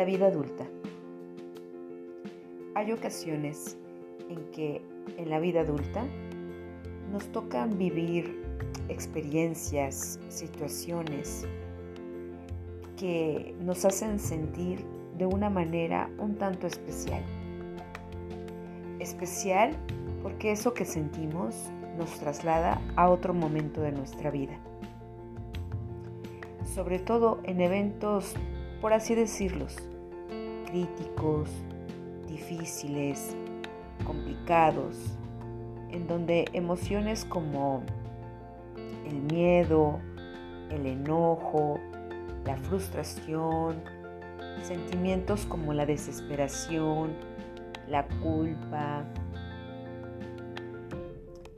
La vida adulta. Hay ocasiones en que en la vida adulta nos tocan vivir experiencias, situaciones que nos hacen sentir de una manera un tanto especial. Especial porque eso que sentimos nos traslada a otro momento de nuestra vida. Sobre todo en eventos por así decirlos, críticos, difíciles, complicados, en donde emociones como el miedo, el enojo, la frustración, sentimientos como la desesperación, la culpa,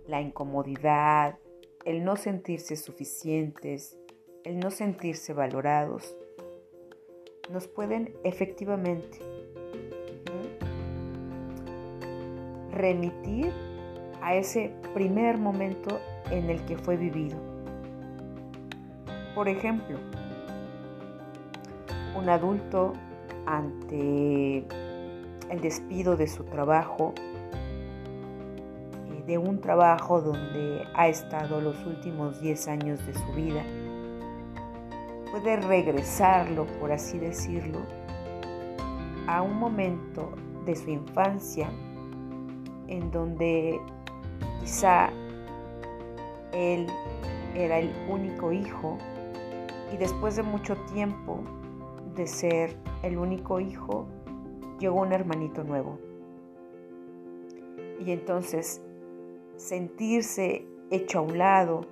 la incomodidad, el no sentirse suficientes, el no sentirse valorados, nos pueden efectivamente remitir a ese primer momento en el que fue vivido. Por ejemplo, un adulto ante el despido de su trabajo, eh, de un trabajo donde ha estado los últimos 10 años de su vida, puede regresarlo, por así decirlo, a un momento de su infancia en donde quizá él era el único hijo y después de mucho tiempo de ser el único hijo, llegó un hermanito nuevo. Y entonces sentirse hecho a un lado,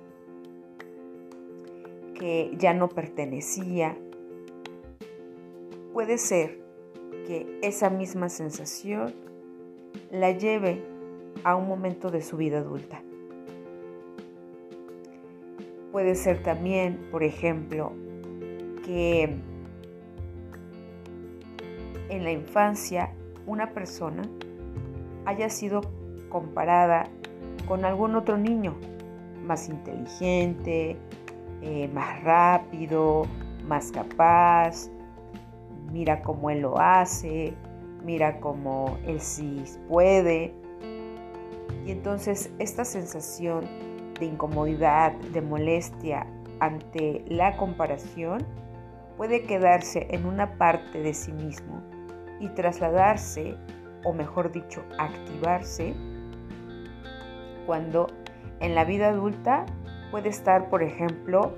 que ya no pertenecía. Puede ser que esa misma sensación la lleve a un momento de su vida adulta. Puede ser también, por ejemplo, que en la infancia una persona haya sido comparada con algún otro niño más inteligente, eh, más rápido, más capaz, mira cómo él lo hace, mira cómo él sí puede. Y entonces esta sensación de incomodidad, de molestia ante la comparación puede quedarse en una parte de sí mismo y trasladarse, o mejor dicho, activarse, cuando en la vida adulta puede estar, por ejemplo,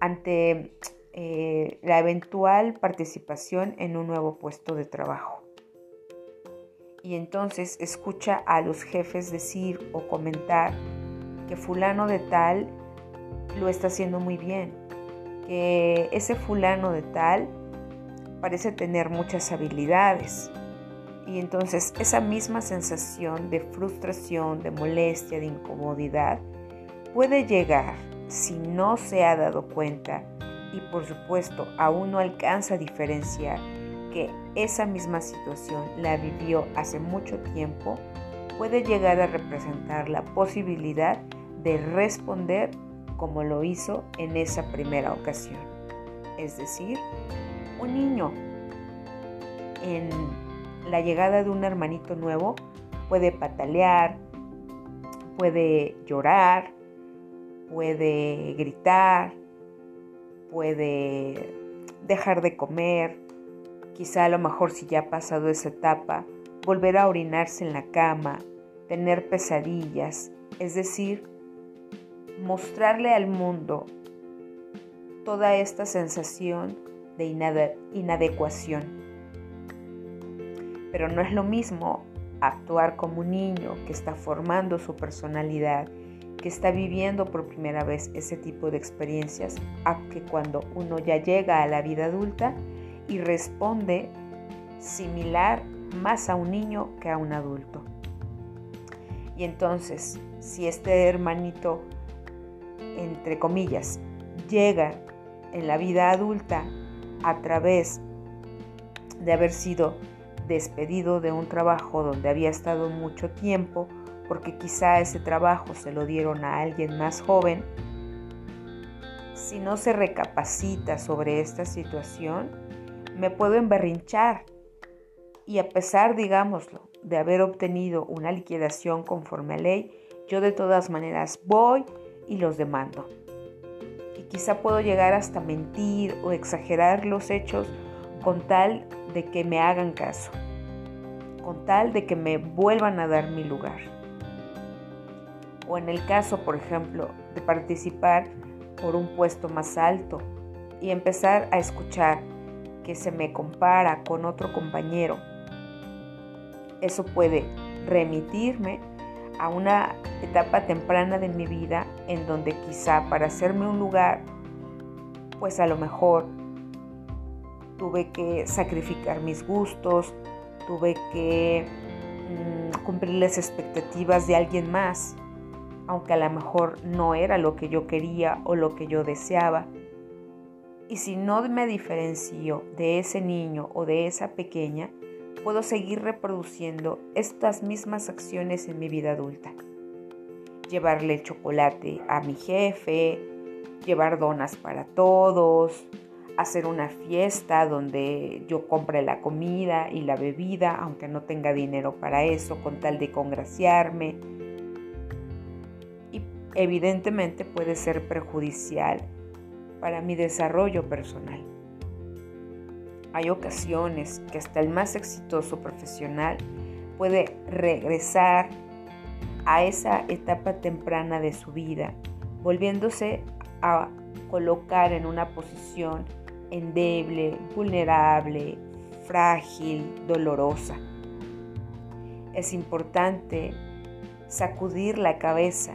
ante eh, la eventual participación en un nuevo puesto de trabajo. Y entonces escucha a los jefes decir o comentar que fulano de tal lo está haciendo muy bien, que ese fulano de tal parece tener muchas habilidades. Y entonces esa misma sensación de frustración, de molestia, de incomodidad, puede llegar, si no se ha dado cuenta, y por supuesto aún no alcanza a diferenciar que esa misma situación la vivió hace mucho tiempo, puede llegar a representar la posibilidad de responder como lo hizo en esa primera ocasión. Es decir, un niño en la llegada de un hermanito nuevo puede patalear, puede llorar, puede gritar, puede dejar de comer, quizá a lo mejor si ya ha pasado esa etapa, volver a orinarse en la cama, tener pesadillas, es decir, mostrarle al mundo toda esta sensación de inadecuación. Pero no es lo mismo actuar como un niño que está formando su personalidad que está viviendo por primera vez ese tipo de experiencias a que cuando uno ya llega a la vida adulta y responde similar más a un niño que a un adulto. Y entonces, si este hermanito, entre comillas, llega en la vida adulta a través de haber sido despedido de un trabajo donde había estado mucho tiempo, porque quizá ese trabajo se lo dieron a alguien más joven, si no se recapacita sobre esta situación, me puedo emberrinchar y a pesar, digámoslo, de haber obtenido una liquidación conforme a ley, yo de todas maneras voy y los demando. Y quizá puedo llegar hasta mentir o exagerar los hechos con tal de que me hagan caso, con tal de que me vuelvan a dar mi lugar. O en el caso, por ejemplo, de participar por un puesto más alto y empezar a escuchar que se me compara con otro compañero eso puede remitirme a una etapa temprana de mi vida en donde quizá para hacerme un lugar, pues a lo mejor tuve que sacrificar mis gustos, tuve que mm, cumplir las expectativas de alguien más, aunque a lo mejor no era lo que yo quería o lo que yo deseaba. Y si no me diferencio de ese niño o de esa pequeña, puedo seguir reproduciendo estas mismas acciones en mi vida adulta. Llevarle chocolate a mi jefe, llevar donas para todos, hacer una fiesta donde yo compre la comida y la bebida, aunque no tenga dinero para eso, con tal de congraciarme. Evidentemente puede ser perjudicial para mi desarrollo personal. Hay ocasiones que hasta el más exitoso profesional puede regresar a esa etapa temprana de su vida, volviéndose a colocar en una posición endeble, vulnerable, frágil, dolorosa. Es importante sacudir la cabeza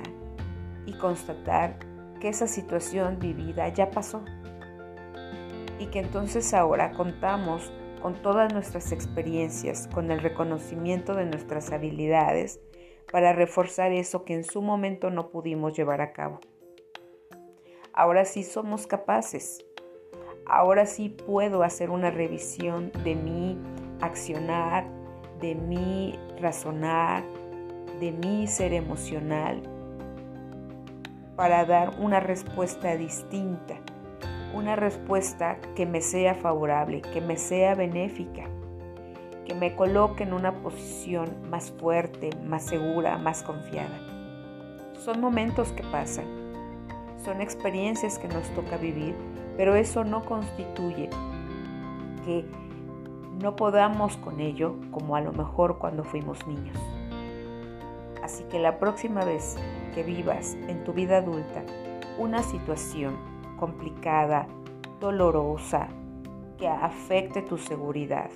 y constatar que esa situación vivida ya pasó y que entonces ahora contamos con todas nuestras experiencias, con el reconocimiento de nuestras habilidades para reforzar eso que en su momento no pudimos llevar a cabo. Ahora sí somos capaces. Ahora sí puedo hacer una revisión de mi accionar, de mi razonar, de mi ser emocional, para dar una respuesta distinta una respuesta que me sea favorable, que me sea benéfica, que me coloque en una posición más fuerte, más segura, más confiada. Son momentos que pasan, son experiencias que nos toca vivir, pero eso no constituye que no podamos con ello como a lo mejor cuando fuimos niños. Así que la próxima vez que vivas en tu vida adulta una situación complicada, dolorosa, que afecte tu seguridad.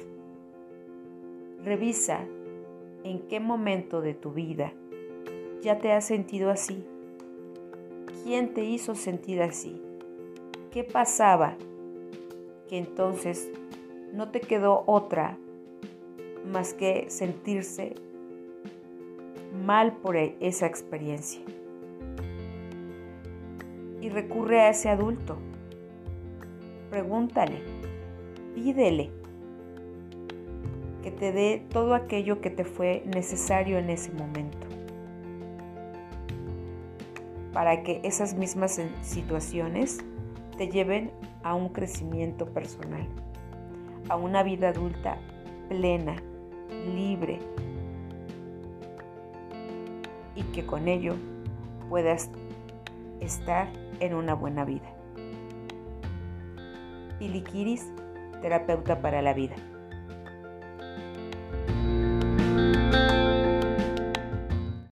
Revisa en qué momento de tu vida ya te has sentido así. ¿Quién te hizo sentir así? ¿Qué pasaba? Que entonces no te quedó otra más que sentirse mal por esa experiencia y recurre a ese adulto. Pregúntale, pídele que te dé todo aquello que te fue necesario en ese momento para que esas mismas situaciones te lleven a un crecimiento personal, a una vida adulta plena, libre y que con ello puedas estar en una buena vida. Piliquiris, terapeuta para la vida.